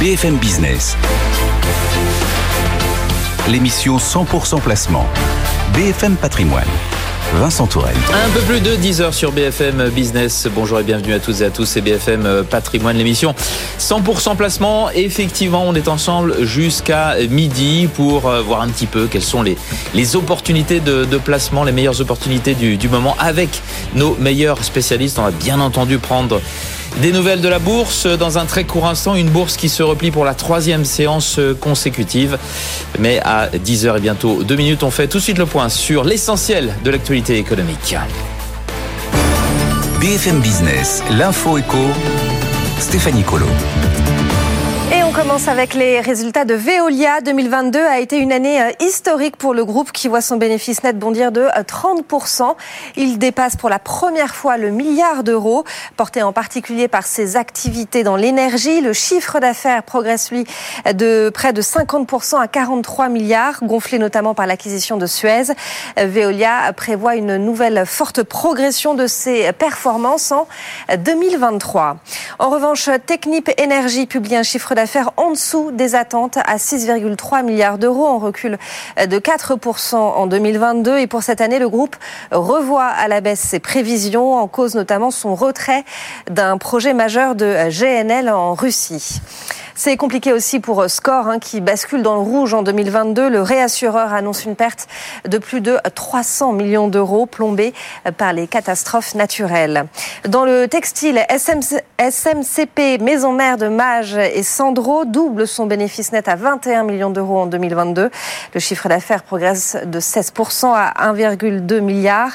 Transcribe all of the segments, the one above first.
BFM Business. L'émission 100% placement. BFM Patrimoine. Vincent Tourelle. Un peu plus de 10 heures sur BFM Business. Bonjour et bienvenue à toutes et à tous. C'est BFM Patrimoine, l'émission 100% placement. Effectivement, on est ensemble jusqu'à midi pour euh, voir un petit peu quelles sont les, les opportunités de, placement, les meilleures opportunités du moment avec nos meilleurs spécialistes. On va bien entendu prendre des nouvelles de la bourse dans un très court instant, une bourse qui se replie pour la troisième séance consécutive. Mais à 10h et bientôt 2 minutes, on fait tout de suite le point sur l'essentiel de l'actualité économique. BFM Business, l'info éco, Stéphanie Colo. On commence avec les résultats de Veolia. 2022 a été une année euh, historique pour le groupe qui voit son bénéfice net bondir de 30%. Euh, Il dépasse pour la première fois le milliard d'euros, porté en particulier par ses activités dans l'énergie. Le chiffre d'affaires progresse, lui, de près de 50% à 43 milliards, gonflé notamment par l'acquisition de Suez. Euh, Veolia prévoit une nouvelle forte progression de ses performances en 2023. En revanche, Technip Énergie publie un chiffre d'affaires en dessous des attentes à 6,3 milliards d'euros, en recul de 4% en 2022. Et pour cette année, le groupe revoit à la baisse ses prévisions, en cause notamment son retrait d'un projet majeur de GNL en Russie. C'est compliqué aussi pour Score hein, qui bascule dans le rouge en 2022. Le réassureur annonce une perte de plus de 300 millions d'euros plombés par les catastrophes naturelles. Dans le textile, SMCP, maison mère de Mage et Sandro double son bénéfice net à 21 millions d'euros en 2022. Le chiffre d'affaires progresse de 16% à 1,2 milliard,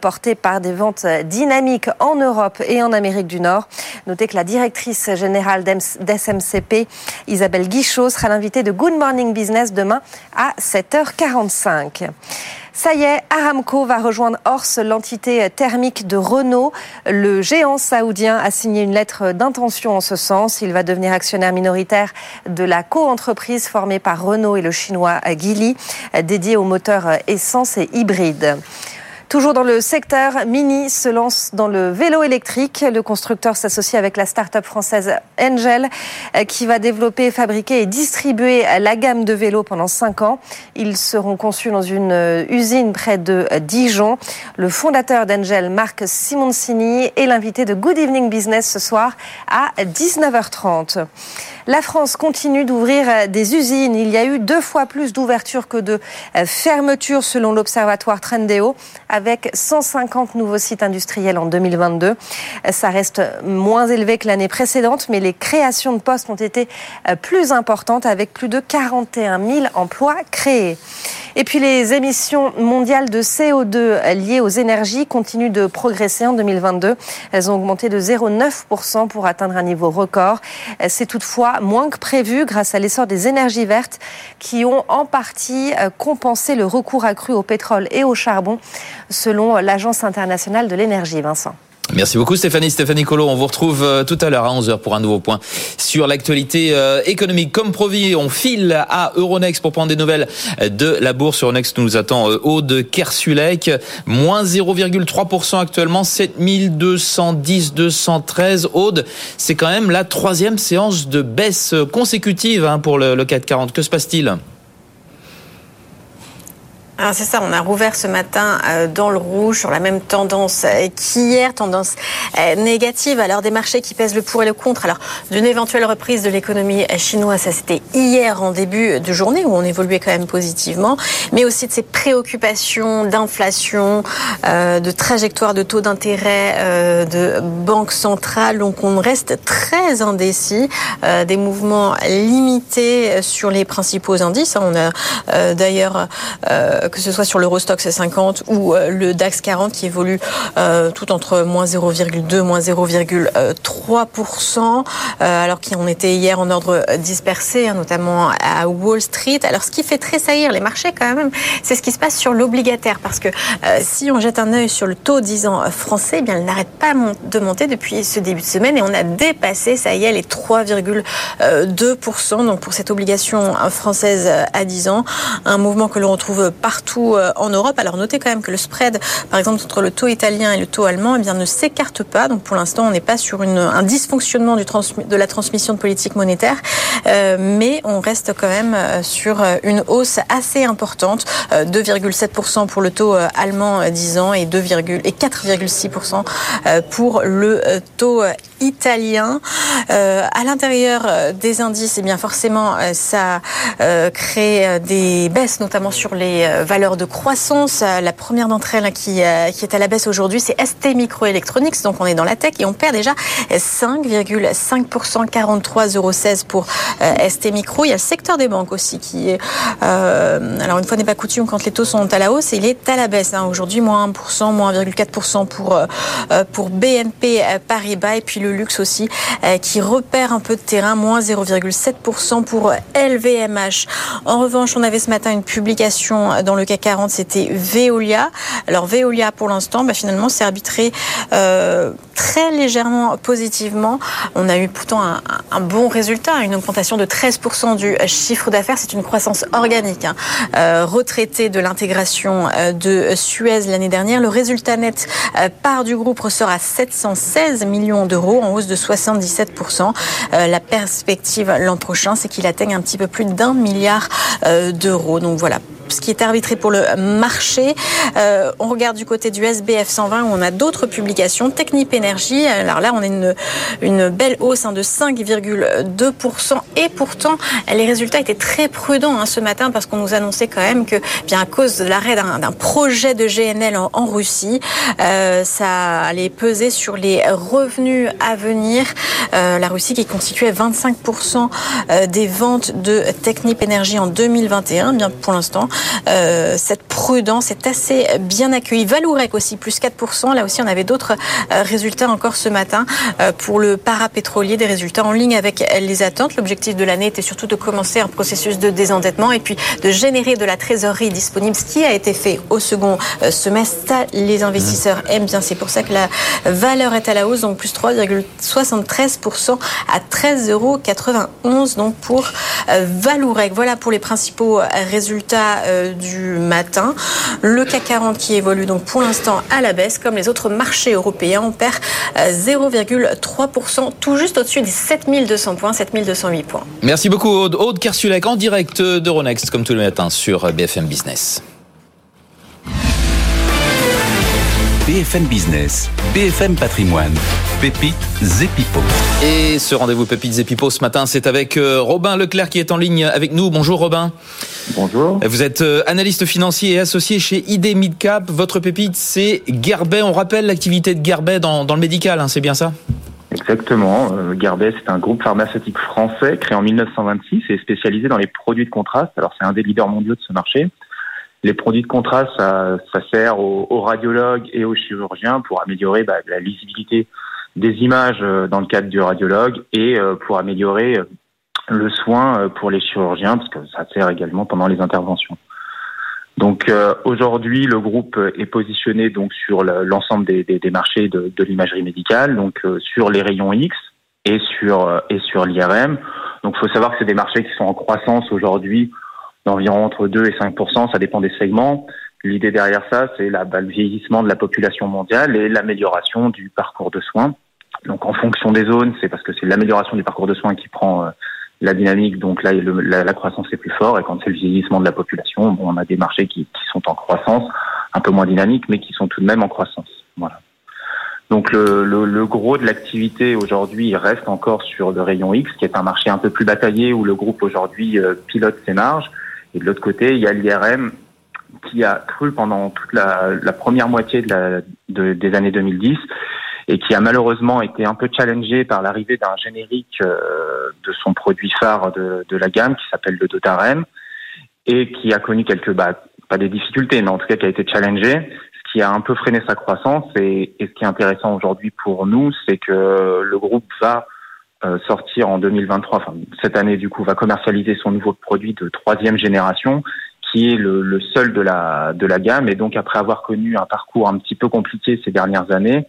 porté par des ventes dynamiques en Europe et en Amérique du Nord. Notez que la directrice générale d'SMCP, Isabelle Guichot, sera l'invitée de Good Morning Business demain à 7h45. Ça y est, Aramco va rejoindre Ors, l'entité thermique de Renault. Le géant saoudien a signé une lettre d'intention en ce sens. Il va devenir actionnaire minoritaire de la co-entreprise formée par Renault et le chinois Geely, dédiée aux moteurs essence et hybride. Toujours dans le secteur, Mini se lance dans le vélo électrique. Le constructeur s'associe avec la start-up française Angel qui va développer, fabriquer et distribuer la gamme de vélos pendant 5 ans. Ils seront conçus dans une usine près de Dijon. Le fondateur d'Angel, Marc Simoncini, est l'invité de Good Evening Business ce soir à 19h30. La France continue d'ouvrir des usines. Il y a eu deux fois plus d'ouvertures que de fermetures selon l'observatoire Trendéo avec 150 nouveaux sites industriels en 2022. Ça reste moins élevé que l'année précédente, mais les créations de postes ont été plus importantes avec plus de 41 000 emplois créés. Et puis les émissions mondiales de CO2 liées aux énergies continuent de progresser en 2022. Elles ont augmenté de 0,9% pour atteindre un niveau record. C'est toutefois moins que prévu grâce à l'essor des énergies vertes qui ont en partie compensé le recours accru au pétrole et au charbon selon l'Agence internationale de l'énergie. Vincent. Merci beaucoup Stéphanie. Stéphanie Colo, on vous retrouve tout à l'heure à 11h pour un nouveau point sur l'actualité économique. Comme promis, on file à Euronext pour prendre des nouvelles de la bourse. Euronext nous attend Aude Kersulek, moins 0,3% actuellement, 7210, 213. Aude, c'est quand même la troisième séance de baisse consécutive pour le 440. Que se passe-t-il? Alors c'est ça, on a rouvert ce matin euh, dans le rouge sur la même tendance euh, qu'hier, tendance euh, négative. Alors des marchés qui pèsent le pour et le contre. Alors d'une éventuelle reprise de l'économie chinoise, ça c'était hier en début de journée où on évoluait quand même positivement, mais aussi de ces préoccupations d'inflation, de trajectoire de taux d'intérêt de banque centrale. Donc on reste très indécis, des mouvements limités sur les principaux indices. On a d'ailleurs que ce soit sur l'Eurostox 50 ou le DAX 40 qui évolue euh, tout entre moins 0,2 moins 0,3%, euh, alors qu'on était hier en ordre dispersé, hein, notamment à Wall Street. Alors ce qui fait tressaillir les marchés quand même, c'est ce qui se passe sur l'obligataire, parce que euh, si on jette un œil sur le taux 10 ans français, eh bien, il n'arrête pas de monter depuis ce début de semaine et on a dépassé, ça y est, les 3,2%. Donc pour cette obligation française à 10 ans, un mouvement que l'on retrouve partout partout en Europe. Alors notez quand même que le spread, par exemple, entre le taux italien et le taux allemand, eh bien, ne s'écarte pas. Donc pour l'instant, on n'est pas sur un dysfonctionnement de la transmission de politique monétaire, mais on reste quand même sur une hausse assez importante, 2,7% pour le taux allemand 10 ans et 2, et 4,6% pour le taux italien. Euh, à l'intérieur euh, des indices, et eh bien forcément, euh, ça euh, crée des baisses, notamment sur les valeurs de croissance. La première d'entre elles qui, qui est à la baisse aujourd'hui, c'est ST Microelectronics. Donc on est dans la tech et on perd déjà 5,5%, 43,16 euros pour ST Micro. Il y a le secteur des banques aussi qui est, alors une fois n'est pas coutume quand les taux sont à la hausse, il est à la baisse. Hein. Aujourd'hui, moins 1%, moins 1,4% pour, pour BNP Paribas et puis le luxe aussi euh, qui repère un peu de terrain, moins 0,7% pour LVMH. En revanche, on avait ce matin une publication dans le CAC 40, c'était Veolia. Alors Veolia, pour l'instant, bah, finalement, s'est arbitré euh, très légèrement positivement. On a eu pourtant un, bon résultat, une augmentation de 13% du chiffre d'affaires. C'est une croissance organique, hein, euh, retraitée de l'intégration euh, de Suez l'année dernière. Le résultat net euh, part du groupe ressort à 716 millions d'euros, en hausse de 77%. Euh, la perspective l'an prochain, c'est qu'il atteigne un petit peu plus d'un milliard euh, d'euros. Donc voilà, ce qui est arbitré pour le marché. Euh, on regarde du côté du SBF 120 où on a d'autres publications. Technip Alors là on a une, belle hausse hein, de 5,2% et pourtant les résultats étaient très prudents hein, ce matin parce qu'on nous annonçait quand même que bien à cause de l'arrêt d'un projet de GNL en, Russie, euh, ça allait peser sur les revenus à venir. Euh, la Russie qui constituait 25% euh, des ventes de Technip Énergie en 2021, bien pour l'instant. Euh, cette prudence est assez bien accueillie. Valourec aussi, plus 4%. Là aussi, on avait d'autres euh, résultats encore ce matin euh, pour le parapétrolier, des résultats en ligne avec les attentes. L'objectif de l'année était surtout de commencer un processus de désendettement et puis de générer de la trésorerie disponible, ce qui a été fait au second semestre. Les investisseurs aiment bien. C'est pour ça que la valeur est à la hausse, donc plus 3,73% à 13,91 euros. Donc pour Valourec. Voilà pour les principaux résultats euh, du matin. Le CAC 40 qui évolue donc pour l'instant à la baisse, comme les autres marchés européens. On perd 0,3%, euh, tout juste au-dessus des 7200 points, 7208 points. Merci beaucoup Aude. Aude Kersulek en direct d'Euronext, comme tous les matins sur BFM Business. BFM Business, BFM Patrimoine, Pépites Zepipo. Et ce rendez-vous Pépites Zepipo ce matin, c'est avec euh, Robin Leclerc qui est en ligne avec nous. Bonjour Robin. Bonjour. Vous êtes euh, analyste financier et associé chez ID Midcap. Votre pépite, c'est Gerbet. On rappelle l'activité de Gerbet dans, dans le médical, hein, c'est bien ça? Exactement. Euh, Gerbet, c'est un groupe pharmaceutique français créé en 1926 et spécialisé dans les produits de contraste. Alors, c'est un des leaders mondiaux de ce marché. Les produits de contraste, ça, sert aux, radiologues et aux chirurgiens pour améliorer bah, la lisibilité des images euh, dans le cadre du radiologue et euh, pour améliorer euh, le soin pour les chirurgiens, parce que ça sert également pendant les interventions. Donc aujourd'hui, le groupe est positionné donc sur l'ensemble des, marchés de, de l'imagerie médicale, donc sur les rayons X et sur et sur l'IRM. Donc il faut savoir que c'est des marchés qui sont en croissance aujourd'hui d'environ entre 2 et 5% ça dépend des segments. L'idée derrière ça, c'est bah, le vieillissement de la population mondiale et l'amélioration du parcours de soins. Donc en fonction des zones, c'est parce que c'est l'amélioration du parcours de soins qui prend euh, la dynamique. Donc là, la, croissance est plus forte. Et quand c'est le vieillissement de la population, bon, on a des marchés qui, sont en croissance, un peu moins dynamiques, mais qui sont tout de même en croissance. Voilà. Donc le, le, le gros de l'activité aujourd'hui reste encore sur le rayon X, qui est un marché un peu plus bataillé où le groupe aujourd'hui euh, pilote ses marges. Et de l'autre côté, il y a l'IRM qui a cru pendant toute la, première moitié des années 2010 et qui a malheureusement été un peu challengé par l'arrivée d'un générique euh, de son produit phare de, la gamme qui s'appelle le Dotarem et qui a connu quelques bah, pas des difficultés mais en tout cas qui a été challengé ce qui a un peu freiné sa croissance. Et, et ce qui est intéressant aujourd'hui pour nous c'est que le groupe va sortir en 2023, enfin cette année du coup, va commercialiser son nouveau produit de troisième génération, qui est le, seul de la gamme. Et donc après avoir connu un parcours un petit peu compliqué ces dernières années,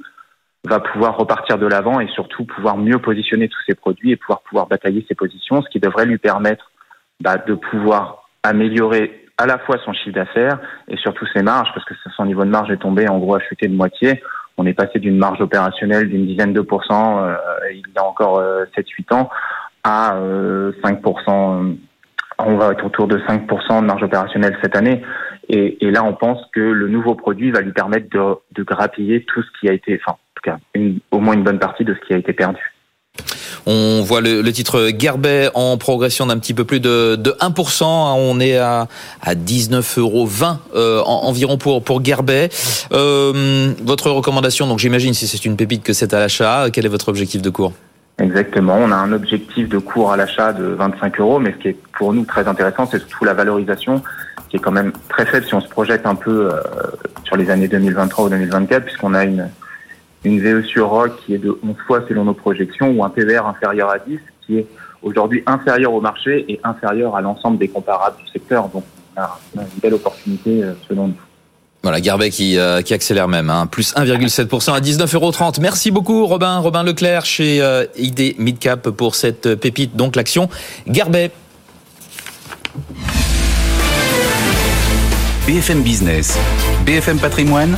va pouvoir repartir de l'avant et surtout pouvoir mieux positionner tous ses produits et pouvoir pouvoir batailler ses positions, ce qui devrait lui permettre bah, de pouvoir améliorer à la fois son chiffre d'affaires et surtout ses marges, parce que son niveau de marge est tombé, en gros, a chuté de moitié. On est passé d'une marge opérationnelle d'une dizaine de pourcents euh, il y a encore 7-8 ans à 5%. On va être autour de 5% de marge opérationnelle cette année. Et, et, là, on pense que le nouveau produit va lui permettre de, de grappiller tout ce qui a été, enfin, en tout cas, une, au moins une bonne partie de ce qui a été perdu. On voit le, titre Gerbet en progression d'un petit peu plus de, de 1%. On est à, à 19,20 euros euh, environ pour, pour Gerbet. Euh, votre recommandation, donc j'imagine si c'est une pépite que c'est à l'achat, quel est votre objectif de cours? Exactement. On a un objectif de cours à l'achat de 25 euros, mais ce qui est pour nous très intéressant, c'est surtout la valorisation qui est quand même très faible si on se projette un peu euh, sur les années 2023 ou 2024, puisqu'on a une, une VE sur ROC qui est de 11 fois selon nos projections, ou un PVR inférieur à 10, qui est aujourd'hui inférieur au marché et inférieur à l'ensemble des comparables du secteur. Donc on a, une belle opportunité euh, selon nous. Voilà, Garbet qui, euh, qui accélère même, hein, plus 1,7% à 19,30 euros. Merci beaucoup Robin, Robin Leclerc chez euh, ID Midcap pour cette pépite, donc l'action Garbet. BFM Business, BFM Patrimoine,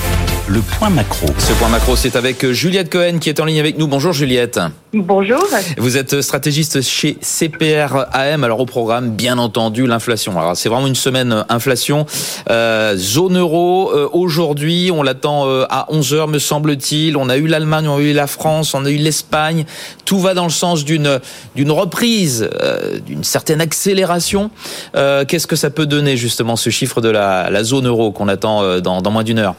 le point macro. Ce point macro, c'est avec Juliette Cohen qui est en ligne avec nous. Bonjour Juliette. Bonjour. Vous êtes stratégiste chez CPR AM. Alors au programme, bien entendu, l'inflation. Alors c'est vraiment une semaine inflation. Euh, zone euro, euh, aujourd'hui, on l'attend euh, à 11h, me semble-t-il. On a eu l'Allemagne, on a eu la France, on a eu l'Espagne. Tout va dans le sens d'une d'une reprise, euh, d'une certaine accélération. Euh, qu'est-ce que ça peut donner justement ce chiffre de la, la zone euro qu'on attend dans, dans moins d'une heure?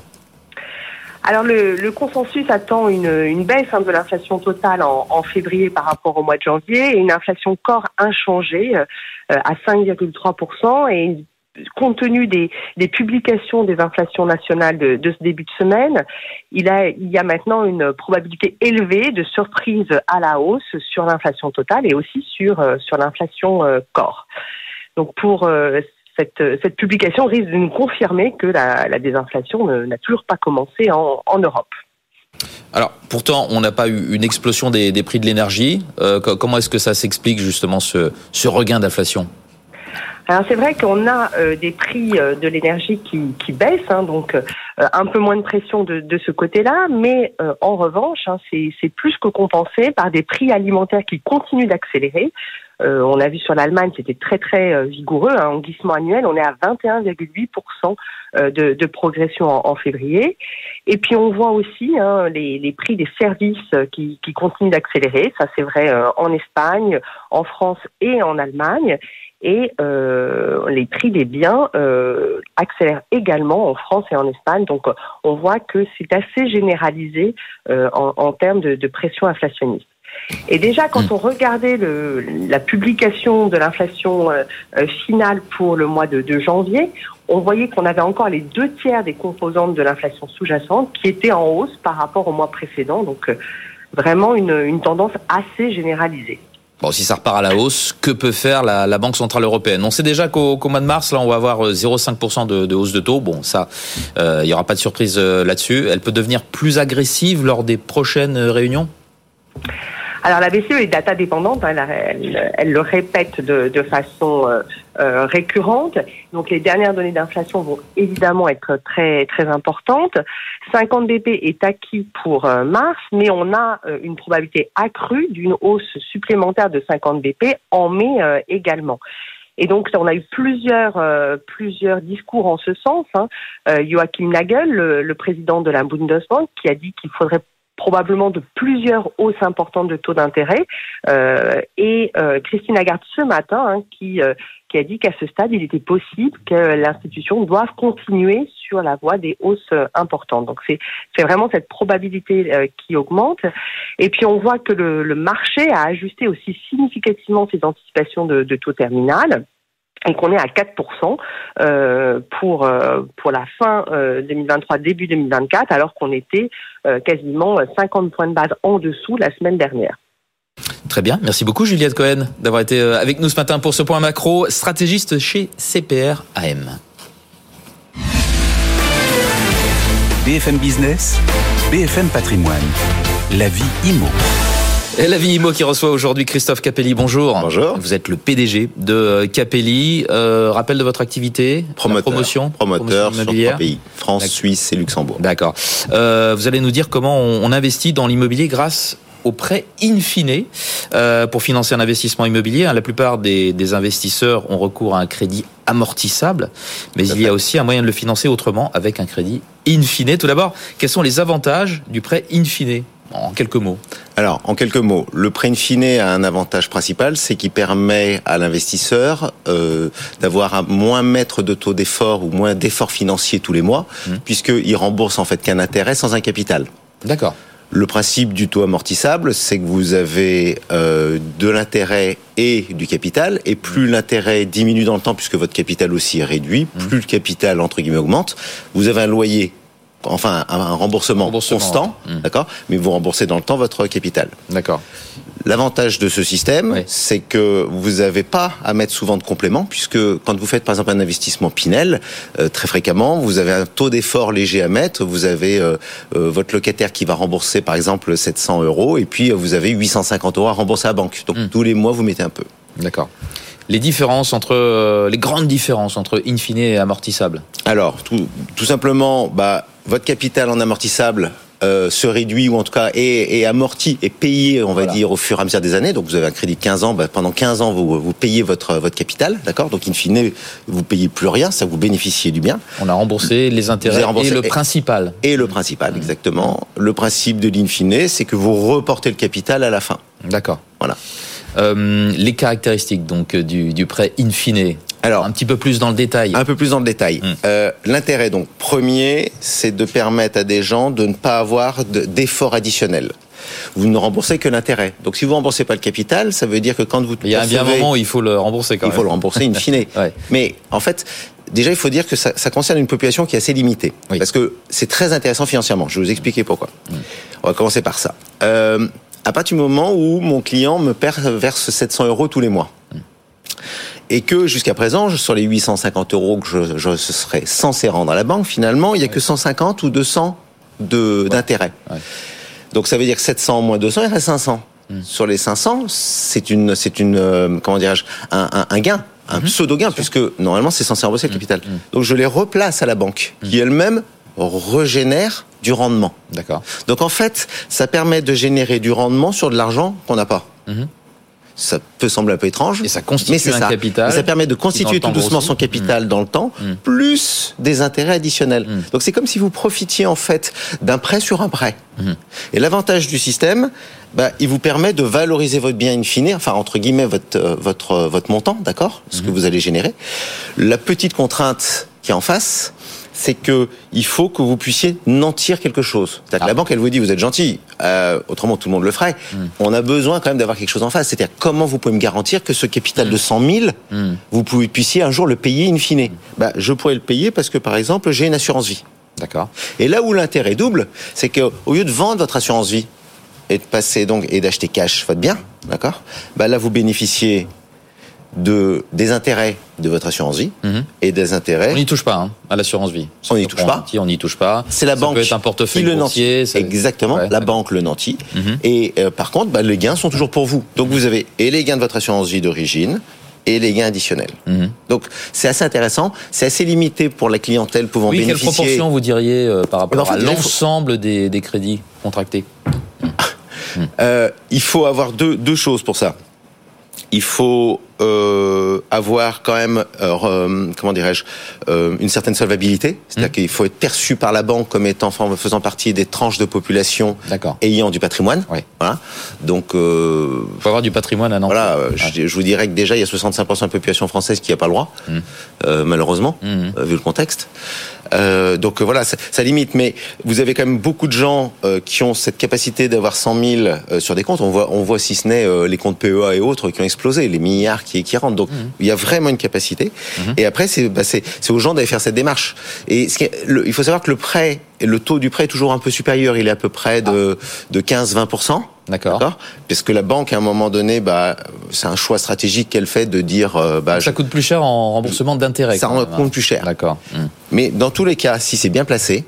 Alors le, consensus attend une, baisse hein, de l'inflation totale en, février par rapport au mois de janvier et une inflation corps inchangée euh, à 5,3% et compte tenu des, publications des inflations nationales de, ce début de semaine, il, y a maintenant une probabilité élevée de surprise à la hausse sur l'inflation totale et aussi sur, euh, sur l'inflation euh, corps. Donc pour cette, cette, publication risque de nous confirmer que la, la désinflation n'a toujours pas commencé en, en Europe. Alors, pourtant, on n'a pas eu une explosion des, des prix de l'énergie. Euh, comment est-ce que ça s'explique justement ce, ce regain d'inflation? Alors c'est vrai qu'on a euh, des prix euh, de l'énergie qui, qui baissent, hein, donc euh, un peu moins de pression de, de ce côté-là, mais euh, en revanche, hein, c'est plus que compensé par des prix alimentaires qui continuent d'accélérer. Euh, on a vu sur l'Allemagne, c'était très très euh, vigoureux. Hein, en glissement annuel, on est à 21,8% de, de progression en, février. Et puis on voit aussi hein, les, prix des services qui, continuent d'accélérer. Ça c'est vrai en Espagne, en France et en Allemagne et euh, les prix des biens euh, accélèrent également en France et en Espagne. Donc on voit que c'est assez généralisé euh, en, termes de, pression inflationniste. Et déjà, quand hmm. on regardait le, la publication de l'inflation euh, euh, finale pour le mois de, de janvier, on voyait qu'on avait encore les deux tiers des composantes de l'inflation sous-jacente qui étaient en hausse par rapport au mois précédent. Donc euh, vraiment une, une tendance assez généralisée. Bon, si ça repart à la hausse, que peut faire la, la Banque Centrale Européenne? On sait déjà qu'au qu mois de mars, là, on va avoir 0,5% de, de, hausse de taux. Bon, ça, euh, il n'y aura pas de surprise euh, là-dessus. Elle peut devenir plus agressive lors des prochaines réunions? Alors la BCE est data dépendante, hein, elle, le répète de, façon euh, euh, récurrente. Donc les dernières données d'inflation vont évidemment être très très importantes. 50 BP est acquis pour euh, mars, mais on a une probabilité accrue d'une hausse supplémentaire de 50 BP en mai également. Et donc, on a eu plusieurs, plusieurs discours en ce sens. Hein. Joachim Nagel, le, président de la Bundesbank, qui a dit qu'il faudrait probablement de plusieurs hausses importantes de taux d'intérêt. Euh, et euh, Christine Lagarde ce matin, hein, qui, euh, qui a dit qu'à ce stade, il était possible que l'institution doive continuer sur la voie des hausses importantes. Donc c'est vraiment cette probabilité euh, qui augmente. Et puis on voit que le, le, marché a ajusté aussi significativement ses anticipations de, de taux terminal et qu'on est à 4% euh, pour euh, pour la fin euh, 2023 début 2024 alors qu'on était euh, quasiment 50 points de base en dessous la semaine dernière. Très bien, merci beaucoup Juliette Cohen d'avoir été euh, avec nous ce matin pour ce point macro, stratégiste chez CPR AM. BFM Business, BFM Patrimoine, la vie IMO. La vie IMO qui reçoit aujourd'hui Christophe Capelli. Bonjour. Bonjour. Vous êtes le PDG de Capelli. Euh, rappel de votre activité Promoteur. promotion Promoteur promotion sur trois pays. France, Suisse et Luxembourg. D'accord. Euh, vous allez nous dire comment on, on investit dans l'immobilier grâce au prêt in fine euh, pour financer un investissement immobilier. La plupart des, des, investisseurs ont recours à un crédit amortissable, mais il y a aussi un moyen de le financer autrement avec un crédit in fine. Tout d'abord, quels sont les avantages du prêt in fine? En quelques mots Alors, en quelques mots, le prêt in fine a un avantage principal, c'est qu'il permet à l'investisseur euh, d'avoir un moins mètre de taux d'effort ou moins d'efforts financiers tous les mois, mmh. puisqu'il rembourse en fait qu'un intérêt sans un capital. D'accord. Le principe du taux amortissable, c'est que vous avez euh, de l'intérêt et du capital, et plus l'intérêt diminue dans le temps, puisque votre capital aussi est réduit, mmh. plus le capital entre guillemets augmente, vous avez un loyer enfin un remboursement, remboursement constant, mmh. d'accord, mais vous remboursez dans le temps votre capital. D'accord. L'avantage de ce système, oui. c'est que vous n'avez pas à mettre souvent de compléments, puisque quand vous faites par exemple un investissement Pinel, euh, très fréquemment, vous avez un taux d'effort léger à mettre, vous avez euh, euh, votre locataire qui va rembourser par exemple 700 euros, et puis vous avez 850 euros à rembourser à la banque. Donc mmh. tous les mois, vous mettez un peu. D'accord les différences entre les grandes différences entre in fine et amortissable? Alors tout, tout simplement, bah, votre capital en amortissable euh, se réduit ou en tout cas est, est amorti et payé, on va voilà. dire, au fur et à mesure des années. Donc vous avez un crédit de 15 ans, bah, pendant 15 ans vous, vous payez votre votre capital, d'accord? Donc in fine vous payez plus rien, ça vous bénéficiez du bien. On a remboursé les intérêts remboursé et le principal. Et le principal, exactement. Le principe de l'in fine, c'est que vous reportez le capital à la fin. D'accord. Voilà. Euh, les caractéristiques donc du, du prêt in fine. Alors, un petit peu plus dans le détail. Un peu plus dans le détail. Hum. Euh, L'intérêt, donc, premier, c'est de permettre à des gens de ne pas avoir d'efforts additionnels. Vous ne remboursez que l'intérêt. Donc, si vous ne remboursez pas le capital, ça veut dire que quand vous. Il y a bien un moment où il faut le rembourser quand il même. Il faut le rembourser in fine. ouais. Mais, en fait, déjà, il faut dire que ça, ça, concerne une population qui est assez limitée. Oui. Parce que c'est très intéressant financièrement. Je vais vous expliquer pourquoi. Hum. On va commencer par ça. Euh, à partir du moment où mon client me verse 700 euros tous les mois. Hum et que jusqu'à présent, sur les 850 euros que je, je serais censé rendre à la banque, finalement, il n'y a ouais. que 150 ou 200 d'intérêt. Ouais. Donc ça veut dire que 700 moins 200, il reste 500. Mmh. Sur les 500, c'est une, c'est une, euh, comment dirais-je, un, un, un, gain, un mmh. pseudo gain, puisque normalement c'est censé rembourser le capital. Mmh. Donc je les replace à la banque, qui elle-même régénère du rendement. D'accord. Donc en fait, ça permet de générer du rendement sur de l'argent qu'on n'a pas ça peut sembler un peu étrange. Et ça constitue mais un ça. capital. Mais ça permet de constituer tout doucement aussi. son capital mmh. dans le temps, mmh. plus des intérêts additionnels. Mmh. Donc c'est comme si vous profitiez en fait d'un prêt sur un prêt. Et l'avantage du système, bah, il vous permet de valoriser votre bien in fine, enfin entre guillemets votre euh, votre votre montant, d'accord, ce que vous allez générer. La petite contrainte qui est en face, c'est que il faut que vous puissiez nantir quelque chose. C'est-à-dire ah. que la banque, elle vous dit, vous êtes gentil, euh, autrement tout le monde le ferait. Mm. On a besoin quand même d'avoir quelque chose en face. C'est-à-dire comment vous pouvez me garantir que ce capital mm. de 100 000, mm. vous pouvez, puissiez un jour le payer in fine. Bah, je pourrais le payer parce que par exemple, j'ai une assurance vie. D'accord. Et là où l'intérêt double, c'est que au lieu de vendre votre assurance vie et de passer donc et d'acheter cash votre bien, d'accord Bah là, vous bénéficiez de des intérêts de votre assurance vie Mhm. mmh. et des intérêts. On n'y touche pas hein, à l'assurance vie. On n'y touche pas. On n'y touche pas. C'est la ça banque peut être un portefeuille qui le nantit. Exactement. Ouais, la banque le nantit. Mmh. Et euh, par contre, bah, les gains sont toujours pour vous. Donc vous avez et les gains de votre assurance vie d'origine et les gains additionnels. Mmh. Donc c'est assez intéressant. C'est assez limité pour la clientèle pouvant oui, bénéficier. Quelle proportion vous diriez euh, par rapport à l'ensemble faut... des, des, crédits contractés? Euh, Il faut avoir deux, deux choses pour ça. Il faut euh, avoir quand même, euh, comment dirais-je, euh, une certaine solvabilité. C'est-à-dire mmh. qu'il faut être perçu par la banque comme étant faisant partie des tranches de population ayant du patrimoine. Oui. Voilà. Donc, euh, il faut avoir du patrimoine à Nantes. Voilà. Ouais. Je, je, vous dirais que déjà il y a 65% de la population française qui n'a pas le droit, mmh. malheureusement, mmh. vu le contexte. Euh, donc voilà, ça, ça, limite. Mais vous avez quand même beaucoup de gens euh, qui ont cette capacité d'avoir 100 000 euh, sur des comptes. On voit, on voit si ce n'est euh, les comptes PEA et autres qui ont explosé, les milliards qui, qui rentrent. Donc mmh. il y a vraiment une capacité. Mmh. Et après, c'est bah, aux gens d'aller faire cette démarche. Et ce qui est, le, il faut savoir que le prêt, le taux du prêt est toujours un peu supérieur. Il est à peu près de, de 15-20%. D'accord. Parce que la banque, à un moment donné, bah, c'est un choix stratégique qu'elle fait de dire. Euh, bah, ça coûte plus cher en remboursement d'intérêt. Ça coûte plus cher. D'accord. Mmh. Mais dans tous les cas, si c'est bien placé,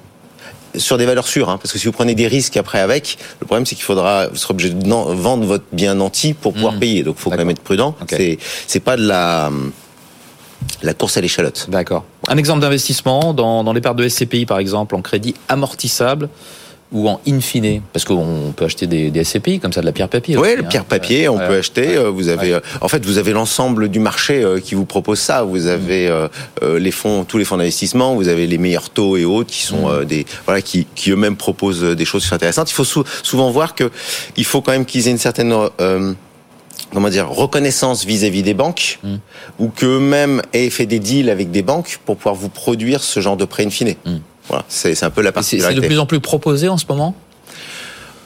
sur des valeurs sûres, hein, parce que si vous prenez des risques après avec, le problème c'est qu'il faudra, vous serez obligé de vendre votre bien nanti pour pouvoir mmh. payer. Donc, il faut quand même être prudent. C'est, c'est pas de la la course à l'échalote. D'accord. Un exemple d'investissement dans, dans les parts de SCPI, par exemple, en crédit amortissable ou en in fine Parce qu'on peut acheter des, des, SCPI comme ça, de la pierre papier. Oui, la pierre papier, on peut acheter. Euh, vous avez, euh, en fait, vous avez l'ensemble du marché euh, qui vous propose ça. Vous avez les fonds, tous les fonds d'investissement. Vous avez les meilleurs taux et autres qui sont mm. des, voilà, qui, qui eux-mêmes proposent des choses intéressantes. Il faut souvent voir que il faut quand même qu'ils aient une certaine comment dire reconnaissance vis-à-vis des banques mm. ou qu'eux-mêmes aient fait des deals avec des banques pour pouvoir vous produire ce genre de prêt in fine. Voilà, c'est un peu la particularité. C'est de plus en plus proposé en ce moment?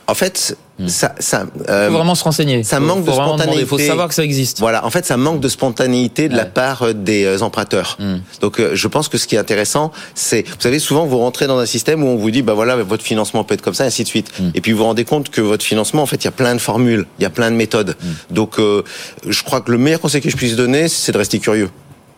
En fait, hmm. ça, ça euh, faut vraiment se renseigner. Ça manque de spontanéité. Il faut savoir que ça existe. Voilà. En fait, ça manque de spontanéité de la part euh, des euh, emprunteurs. Hmm. Donc, euh, je pense que ce qui est intéressant, c'est, vous savez, souvent vous rentrez dans un système où on vous dit, bah voilà, votre financement peut être comme ça, et ainsi de suite. Hmm. Et puis vous vous rendez compte que votre financement, en fait, il y a plein de formules, il y a plein de méthodes. Donc, je crois que le meilleur conseil que je puisse donner, c'est de rester curieux.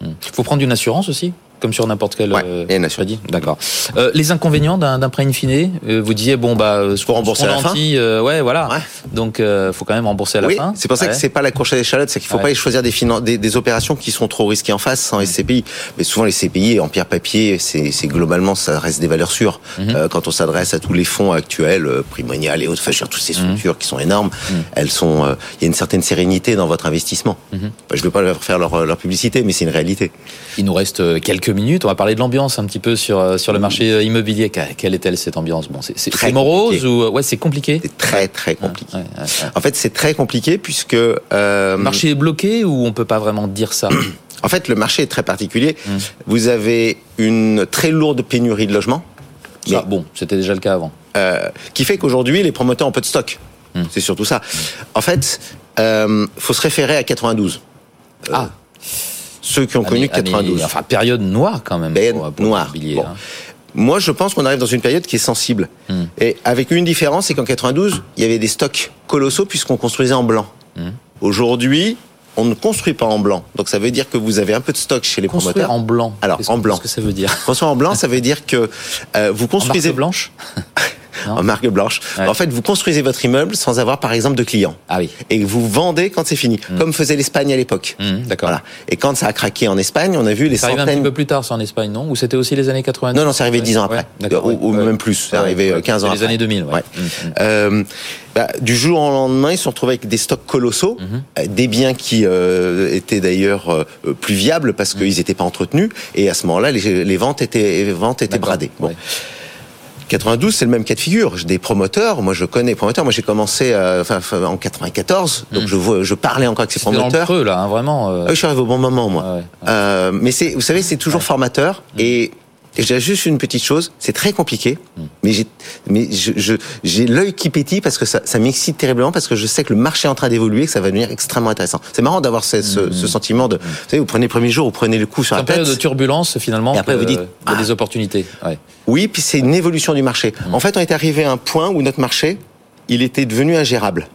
Il faut prendre une assurance aussi comme sur n'importe quel ouais, euh, crédit. D'accord. Euh, les inconvénients d'un prêt in fine, euh, vous disiez bon bah ce faut rembourser à la fin. Euh, ouais, voilà. Ouais. Donc euh, faut quand même rembourser à la oui, fin. C'est pour ça que c'est pas la course à l'échalote, c'est qu'il faut pas choisir des, des, des, opérations qui sont trop risquées en face sans SCPI. Mais souvent les CPI en pierre papier, c'est globalement ça reste des valeurs sûres. Mhm. quand on s'adresse à tous les fonds actuels, Primonial et autres, enfin, toutes ces mhm. structures qui sont énormes, mhm. elles sont, il y a une certaine sérénité dans votre investissement. Je veux pas leur faire leur, leur publicité, mais c'est une réalité. Il nous reste quelques minutes. On va parler de ambiance un petit peu sur, euh, sur le marché euh, immobilier. Quelle est-elle cette ambiance? Bon, c'est morose ou euh, ouais, c'est compliqué? C'est très très compliqué. En fait, c'est très compliqué puisque le marché est bloqué ou on peut pas vraiment dire ça? En fait, le marché est très particulier. Hum. Vous avez une très lourde pénurie de logements. Mais, bon, c'était déjà le cas avant. qui fait qu'aujourd'hui, les promoteurs ont peu de stock. Hum. C'est surtout ça. En fait, il faut se référer à 92. Ah ceux qui ont connu 92. enfin, période noire quand même. Période noire. Hein. Moi, je pense qu'on arrive dans une période qui est sensible. Hmm. Et avec une différence, c'est qu'en 92, il y avait des stocks colossaux puisqu'on construisait en blanc. Hmm. Aujourd'hui, on ne construit pas en blanc. Donc ça veut dire que vous avez un peu de stock chez les Construire promoteurs. en blanc. Alors en blanc. Qu'est-ce que ça veut dire Construire en blanc, ça veut dire que euh, vous construisez en blanche. en marque blanche. En fait, vous construisez votre immeuble sans avoir, par exemple, de clients. Ah oui. Et vous vendez quand c'est fini, mm. comme faisait l'Espagne à l'époque. Mm, d'accord. Voilà. Et quand ça a craqué en Espagne, on a vu les ça centaines. un petit peu plus tard, ça en Espagne, non? Ou c'était aussi les années 80 Non, non, c'est arrivé 10 ans après. ou, même plus. C'est arrivé 15 ans les après. Les années 2000. Ouais. Mm, euh, bah, du jour au lendemain, ils se sont retrouvés avec des stocks colossaux, mm-hmm. euh, des biens qui euh, étaient d'ailleurs euh, plus viables parce qu'ils n'étaient pas entretenus. Et à ce moment-là, les, les, ventes étaient, les ventes étaient bradées. Bon. 92, c'est le même cas de figure. J'ai des promoteurs. Moi, je connais les promoteurs. Moi, j'ai commencé euh, enfin, en 94, donc hmm. je, vois, je parlais encore avec ces promoteurs. Dans le creux, là, hein, vraiment. Euh... Ah, je suis arrivé au bon moment, moi. Ah euh, mais c'est, vous savez, c'est toujours formateur hmm. et et j'ai juste une petite chose, c'est très compliqué, hmm. mais j'ai, mais je, j'ai l'œil qui pétille parce que ça, ça m'excite terriblement parce que je sais que le marché est en train d'évoluer, que ça va devenir extrêmement intéressant. C'est marrant d'avoir ce, ce, hmm. sentiment de, vous savez, vous prenez le premier jour, vous prenez le coup sur la tête. C'est période de turbulence finalement. Et après vous dites, il y a des ah. opportunités. Ouais. Oui, puis c'est une évolution du marché. En fait, on est arrivé à un point où notre marché, il était devenu ingérable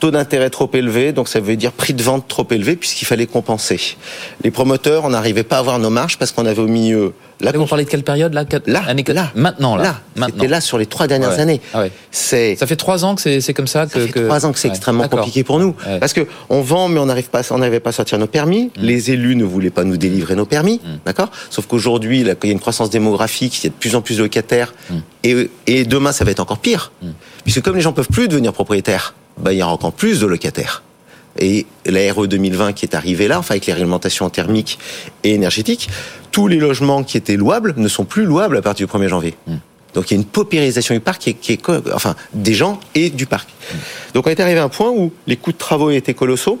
taux d'intérêt trop élevé, donc ça veut dire prix de vente trop élevé puisqu'il fallait compenser. Les promoteurs, on n'arrivait pas à avoir nos marges parce qu'on avait au milieu. Là, vous parlez de quelle période là Là, là, maintenant là. là C'était là sur les trois dernières années. Ah c'est. Ça fait trois ans que c'est comme ça. Que, ça fait trois ans que c'est extrêmement compliqué pour nous parce que on vend mais on n'arrive pas, on n'arrivait pas à sortir nos permis. Mm. Les élus ne voulaient pas nous délivrer nos permis, mm. d'accord? Sauf qu'aujourd'hui, il y a une croissance démographique, il y a de plus en plus de locataires mm. et, et demain ça va être encore pire puisque comme les gens peuvent plus devenir propriétaires bah, il y a encore plus de locataires. Et la RE 2020 qui est arrivée là, enfin avec les réglementations thermiques et énergétiques, tous les logements qui étaient louables ne sont plus louables à partir du 1er janvier. Hmm. Donc il y a une paupérisation du parc qui est, enfin des gens et du parc. Hmm. Donc on est arrivé à un point où les coûts de travaux étaient colossaux,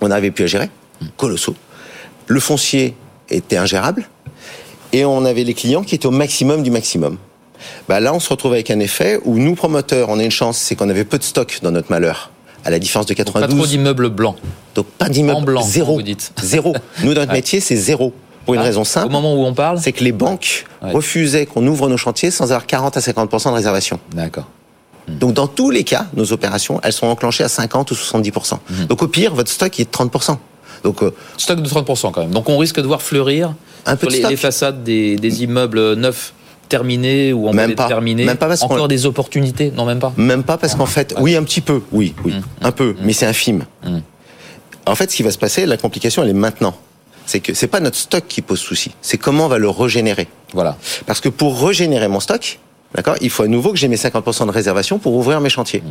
on n'arrivait plus à gérer, hmm. colossaux. Le foncier était ingérable et on avait les clients qui étaient au maximum du maximum. Bah là, on se retrouve avec un effet où nous, promoteurs, on a une chance, c'est qu'on avait peu de stock dans notre malheur. À la différence de 92. Donc pas trop d'immeubles blancs. Donc pas d'immeubles blancs. Zéro. Vous dites. Zéro. Nous, notre métier, c'est zéro. Pour une ah, raison simple. Au moment où on parle. C'est que les banques refusaient qu'on ouvre nos chantiers sans avoir 40 à 50% de réservation. D'accord. Hmm. Donc dans tous les cas, nos opérations, elles sont enclenchées à 50 ou 70%. Hmm. Donc au pire, votre stock est de 30%. Donc euh, stock de 30% quand même. Donc on risque de voir fleurir un peu sur les, façades des, des, immeubles neufs terminé ou en même pas, terminé Même pas parce Encore des opportunités Non, même pas. Même pas parce qu'en fait, oui, un petit peu, oui, oui, mmh. un peu, mmh. mais c'est infime. Mmh. En fait, ce qui va se passer, la complication, elle est maintenant. C'est que c'est pas notre stock qui pose souci, c'est comment on va le régénérer. Voilà. Parce que pour régénérer mon stock, d'accord, il faut à nouveau que j'ai mes 50% de réservation pour ouvrir mes chantiers.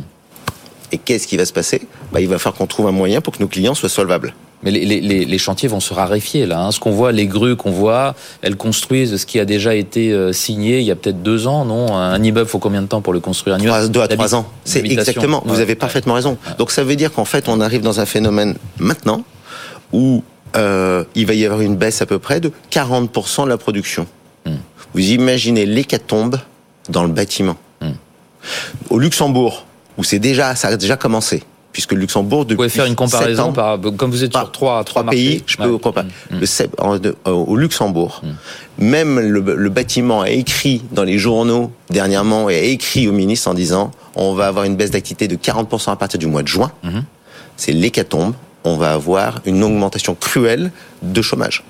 Et qu'est-ce qui va se passer? Bah, Il va falloir qu'on trouve un moyen pour que nos clients soient solvables. Mais les, les, les, chantiers vont se raréfier là. Hein. Ce qu'on voit, les grues qu'on voit, elles construisent ce qui a déjà été euh, signé il y a peut-être deux ans, non? Un immeuble, faut combien de temps pour le construire? Un Deux à trois ans. C'est exactement. Vous avez parfaitement raison. Donc ça veut dire qu'en fait, on arrive dans un phénomène maintenant où euh, il va y avoir une baisse à peu près de 40% de la production. Hmm. Vous imaginez l'hécatombe dans le bâtiment. Hmm. Au Luxembourg, où c'est déjà, ça a déjà commencé puisque le Luxembourg depuis vous pouvez faire une comparaison par comme vous êtes sur trois trois, pays je peux comparer mm, mm. le, euh, au Luxembourg mm. même le, bâtiment a écrit dans les journaux dernièrement et a écrit au ministre en disant on va avoir une baisse d'activité de 40% à partir du mois de juin mm-hmm. c'est l'hécatombe on va avoir une augmentation cruelle de chômage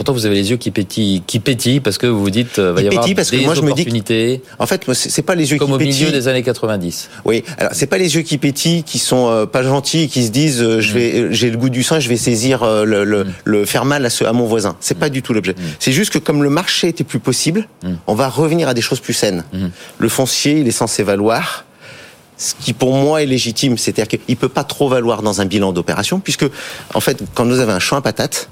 Pourtant, vous avez les yeux qui pétillent, qui pétillent parce que vous vous dites, euh, va y avoir parce que moi, je me dis en fait, c'est pas les yeux qui pétillent. Comme au milieu des années 90. Oui. Alors, c'est pas les yeux qui pétillent, qui sont euh, pas gentils, qui se disent, euh, je mm. vais, j'ai le goût du sang, je vais saisir le, le, mm. le, faire mal à, ce, à mon voisin. C'est pas mm. du tout l'objet. C'est juste que comme le marché était plus possible, on va revenir à des choses plus saines. Le foncier, il est censé valoir ce qui pour moi est légitime, c'est-à-dire qu'il peut pas trop valoir dans un bilan d'opération, puisque en fait, quand vous avez un champ à patates,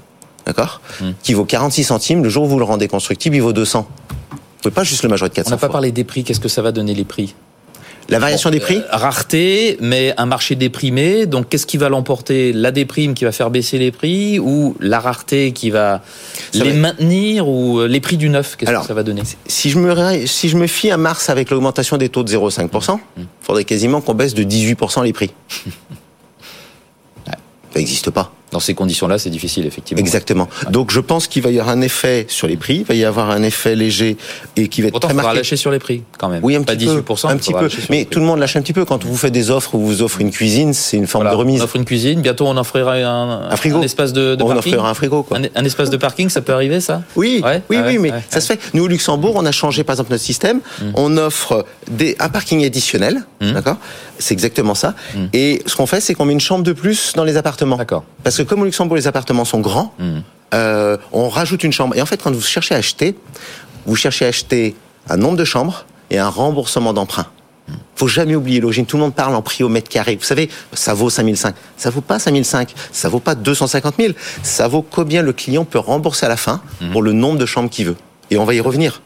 d'accord hmm. Qui vaut 46 centimes. Le jour où vous le rendez constructible, il vaut 200. Vous pouvez pas juste le majorer de 400 On n'a pas parlé des prix. Qu'est-ce que ça va donner les prix? La variation des prix euh, Rareté, mais un marché déprimé. Donc, qu'est-ce qui va l'emporter? La déprime qui va faire baisser les prix ou la rareté qui va les maintenir ou euh, les prix du neuf Qu'est-ce que ça va donner? si je, me, si je me fie à mars avec l'augmentation des taux de 0,5%, il hmm. faudrait quasiment qu'on baisse de 18% les prix. ça n'existe pas. Dans ces conditions-là, c'est difficile, effectivement. Exactement. Donc, je pense qu'il va y avoir un effet sur les prix, il va y avoir un effet léger et qui va être Pourtant, très marqué. lâcher sur les prix, quand même. Oui, un petit peu. un petit peu. Mais tout le monde lâche un petit peu. Quand vous faites des offres ou vous offrez une cuisine, c'est une forme de remise. On offre une cuisine. Bientôt, on offrira un, un frigo. Un espace de, de on parking. offrira un frigo, quoi. Un, espace de parking, ça peut arriver, ça? Oui, oui, oui, mais ça se fait. Nous, au Luxembourg, on a changé, par exemple, notre système. Mm. On offre des, un parking additionnel, mm. d'accord? C'est exactement ça. Mm. Et ce qu'on fait, c'est qu'on met une chambre de plus dans les appartements. D'accord. Parce que comme au Luxembourg, les appartements sont grands, hmm. euh, on rajoute une chambre. Et en fait, quand vous cherchez à acheter, vous cherchez à acheter un nombre de chambres et un remboursement d'emprunt. Hmm. Faut jamais oublier l'origine. Tout le monde parle en prix au mètre carré. Vous savez, ça vaut 5005. Ça vaut pas 5005. Ça vaut pas 250 000. Ça vaut combien le client peut rembourser à la fin hmm. pour le nombre de chambres qu'il veut. Et on va y revenir.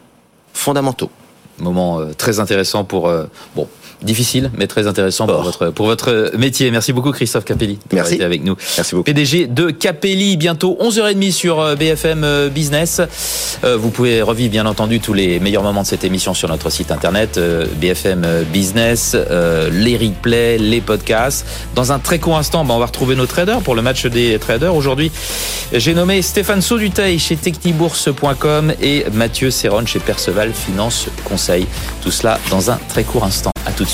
Fondamentaux. Moment euh, très intéressant pour euh, bon difficile, mais très intéressant pour, votre, pour votre métier. Merci beaucoup, Christophe Capelli. Merci. avec nous. Merci beaucoup. PDG de Capelli, bientôt 11h30 sur euh, BFM euh, Business. Euh, vous pouvez revivre, bien entendu, tous les meilleurs moments de cette émission sur notre site internet, BFM Business, les replays, les podcasts. Dans un très court instant, ben, on va retrouver nos traders pour le match des traders. Aujourd'hui, j'ai nommé Stéphane Sauduteil chez technibourse.com et Mathieu Serron chez Perceval Finance Conseil. Tout cela dans un très court instant. À tout de suite.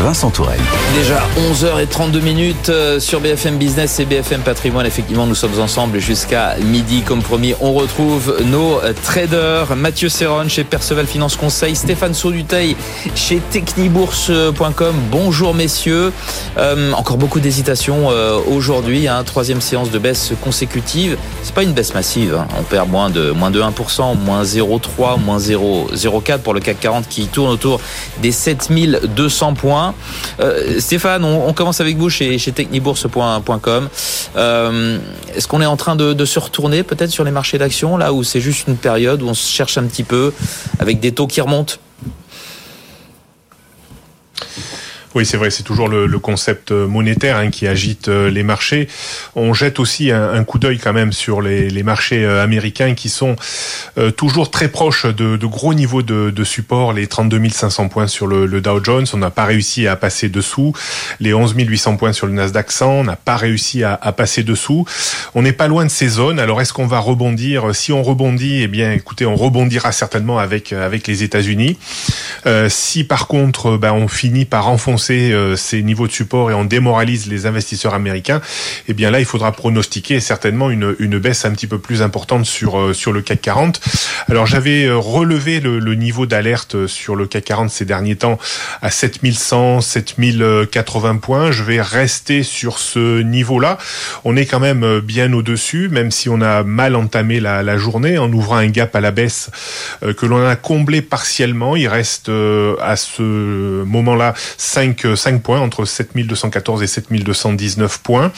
Vincent Tourelle. Déjà 11h32 minutes euh, sur BFM Business et BFM Patrimoine. Effectivement, nous sommes ensemble jusqu'à midi. Comme promis, on retrouve nos euh, traders. Mathieu Serron chez Perceval Finance Conseil, Stéphane Sauduteil chez technibourse.com. Bonjour messieurs. Euh, encore beaucoup d'hésitation aujourd'hui. Hein, troisième séance de baisse consécutive. C'est pas une baisse massive. Hein. On perd moins de, moins de 1%, moins 0,3, moins 0,04 pour le CAC 40 qui tourne autour des 7200 points. Euh, Stéphane, on, commence avec vous chez, chez technibourse.com. Euh, est-ce qu'on est en train de, se retourner peut-être sur les marchés d'actions, là où c'est juste une période où on se cherche un petit peu avec des taux qui remontent? Oui, c'est vrai, c'est toujours le, le, concept monétaire hein, qui agite les marchés. On jette aussi un, un coup d'œil quand même sur les, les, marchés américains qui sont toujours très proches de, de gros niveaux de, de, support, les 32 500 points sur le, le Dow Jones, on n'a pas réussi à passer dessous, les 11 800 points sur le Nasdaq 100, on n'a pas réussi à, à passer dessous. On n'est pas loin de ces zones. Alors est-ce qu'on va rebondir? Si on rebondit, eh bien, écoutez, on rebondira certainement avec avec les États-Unis. Euh, si par contre, ben, on finit par enfoncer euh, ces niveaux de support et on démoralise les investisseurs américains, eh bien là, il faudra pronostiquer certainement une, baisse un petit peu plus importante sur euh, sur le CAC 40. Alors j'avais euh, relevé le, niveau d'alerte sur le CAC 40 ces derniers temps à 7100, 7080 points. Je vais rester sur ce niveau-là. On est quand même bien au-dessus, même si on a mal entamé la, journée en ouvrant un gap à la baisse que l'on a comblé partiellement. Il reste à ce moment-là 5, 5 points entre 7214 et 7219 points.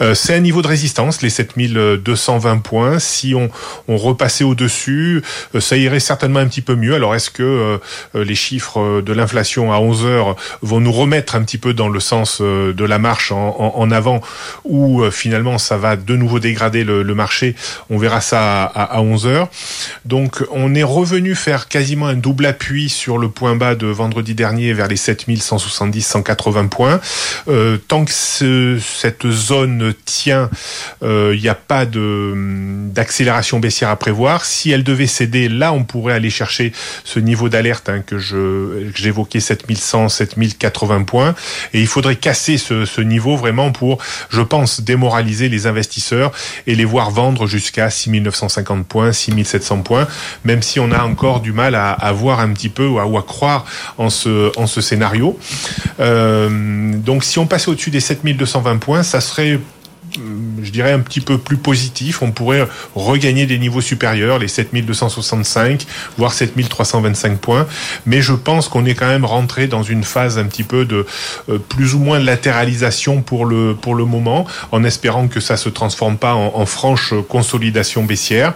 Euh, c'est un niveau de résistance, les 7220 points. Si on, repassait au-dessus, euh, ça irait certainement un petit peu mieux. Alors est-ce que les chiffres de l'inflation à 11 heures vont nous remettre un petit peu dans le sens de la marche en, avant ou finalement ça va de nouveau dégrader le, marché? On verra ça à, à 11 heures. Donc on est revenu faire quasiment un double appui sur le point bas de vendredi dernier vers les 7170-180 points. Euh, tant que ce, cette zone tient, il euh, n'y a pas de d'accélération baissière à prévoir. Si elle devait céder, là, on pourrait aller chercher ce niveau d'alerte hein, que j'évoquais 7100, 7080 points. Et il faudrait casser ce, ce niveau vraiment pour, je pense, démoraliser les investisseurs et les voir vendre jusqu'à 6950 points, 6700 points, même si on a encore du mal à, à voir un petit peu ou à, ou à croire en ce, en ce scénario. Euh, donc si on passait au-dessus des 7220 points, ça serait je dirais un petit peu plus positif. On pourrait regagner des niveaux supérieurs, les 7265, voire 7325 points. Mais je pense qu'on est quand même rentré dans une phase un petit peu de euh, plus ou moins latéralisation pour le pour le moment, en espérant que ça se transforme pas en, franche consolidation baissière.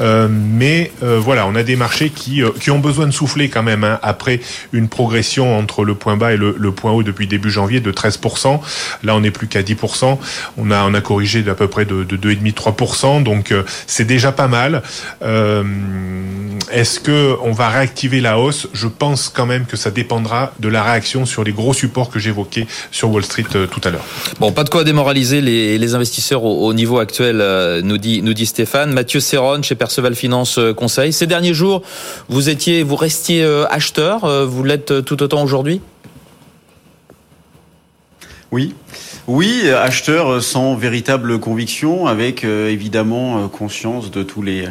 Euh, mais euh, voilà, on a des marchés qui euh, qui ont besoin de souffler quand même hein, après une progression entre le point bas et le, le point haut depuis début janvier de 13%. Là, on n'est plus qu'à 10%. On a on a corrigé d'à peu près de, de 2,5-3%, donc euh, c'est déjà pas mal. Euh, Est-ce que on va réactiver la hausse? Je pense quand même que ça dépendra de la réaction sur les gros supports que j'évoquais sur Wall Street euh, tout à l'heure. Bon, pas de quoi démoraliser les, les investisseurs au, au, niveau actuel, euh, nous dit, nous dit Stéphane. Mathieu Serron chez Perceval Finance Conseil. Ces derniers jours, vous étiez, vous restiez acheteur, vous l'êtes tout autant aujourd'hui? Oui, oui, acheteur sans véritable conviction, avec euh, évidemment euh, conscience de tous les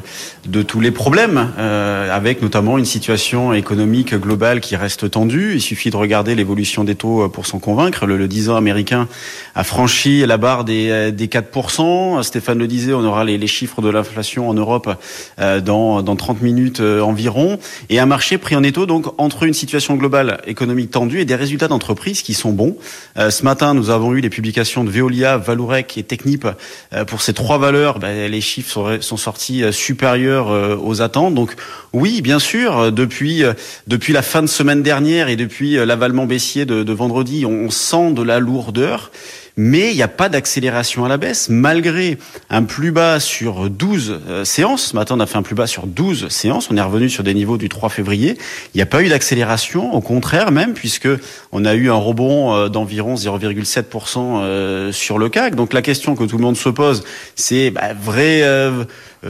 de tous les problèmes, euh, avec notamment une situation économique globale qui reste tendue. Il suffit de regarder l'évolution des taux pour s'en convaincre. Le, le 10 ans américain a franchi la barre des, des 4%. Stéphane le disait, on aura les, les chiffres de l'inflation en Europe dans, dans 30 minutes environ. Et un marché pris en étau donc entre une situation globale économique tendue et des résultats d'entreprise qui sont bons. ce matin, nous avons eu les publications de Veolia, Valorec et Technip. Euh, pour ces trois valeurs, ben, les chiffres sont sortis euh, supérieurs euh, aux attentes. Donc oui, bien sûr, depuis depuis la fin de semaine dernière et depuis l'avalement baissier de vendredi, on sent de la lourdeur mais il n'y a pas d'accélération à la baisse, malgré un plus bas sur 12 euh, séances. Ce matin, on a fait un plus bas sur 12 séances. On est revenu sur des niveaux du 3 février. Il n'y a pas eu d'accélération, au contraire même, puisque on a eu un rebond euh, d'environ 0,7% euh, sur le CAC. Donc la question que tout le monde se pose, c'est bah, vrai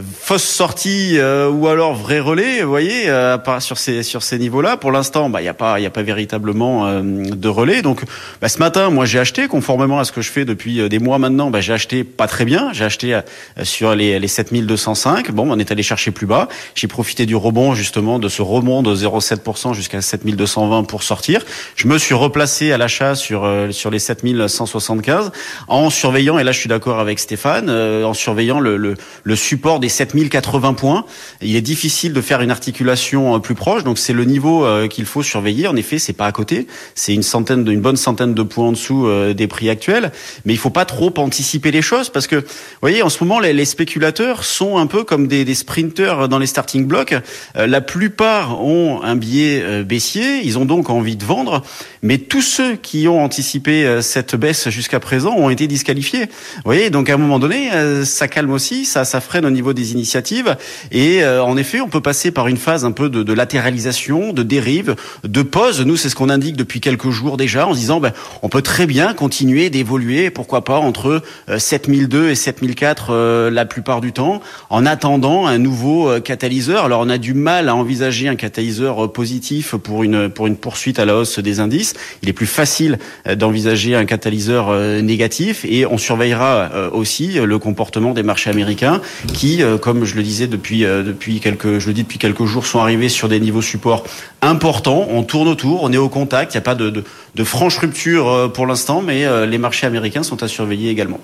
fausse sortie euh, ou alors vrai relais, vous voyez, euh, sur ces sur ces niveaux-là. Pour l'instant, bah il y a pas il y a pas véritablement euh, de relais. Donc bah, ce matin, moi j'ai acheté conformément à ce que je fais depuis euh, des mois maintenant. Bah, j'ai acheté pas très bien. J'ai acheté sur les les 7205. Bon, on est allé chercher plus bas. J'ai profité du rebond justement de ce rebond de 0,7% jusqu'à 7220 pour sortir. Je me suis replacé à l'achat sur sur les 7175 en surveillant et là je suis d'accord avec Stéphane en surveillant le le, le support 7080 points. Il est difficile de faire une articulation euh, plus proche, donc c'est le niveau euh, qu'il faut surveiller. En effet, c'est pas à côté, c'est une centaine, une bonne centaine de points en dessous euh, des prix actuels. Mais il faut pas trop anticiper les choses parce que, vous voyez, en ce moment, les, spéculateurs sont un peu comme des, des sprinters dans les starting blocks. Euh, la plupart ont un biais euh, baissier, ils ont donc envie de vendre, mais tous ceux qui ont anticipé euh, cette baisse jusqu'à présent ont été disqualifiés. Vous voyez, donc à un moment donné, ça calme aussi, ça, ça freine au niveau des initiatives, et en effet, on peut passer par une phase un peu de, de latéralisation, de dérive, de pause. Nous, c'est ce qu'on indique depuis quelques jours déjà, en se disant, ben, on peut très bien continuer d'évoluer, pourquoi pas entre 7002 et 7004 la plupart du temps, en attendant un nouveau catalyseur. Alors on a du mal à envisager un catalyseur positif pour une pour une poursuite à la hausse des indices. Il est plus facile d'envisager un catalyseur négatif et on surveillera aussi le comportement des marchés américains qui, comme je le disais depuis depuis quelques je le dis depuis quelques jours, sont arrivés sur des niveaux support importants. On tourne autour, on est au contact. Il n'y a pas de, de, de franche rupture pour l'instant, mais les marchés américains sont à surveiller également.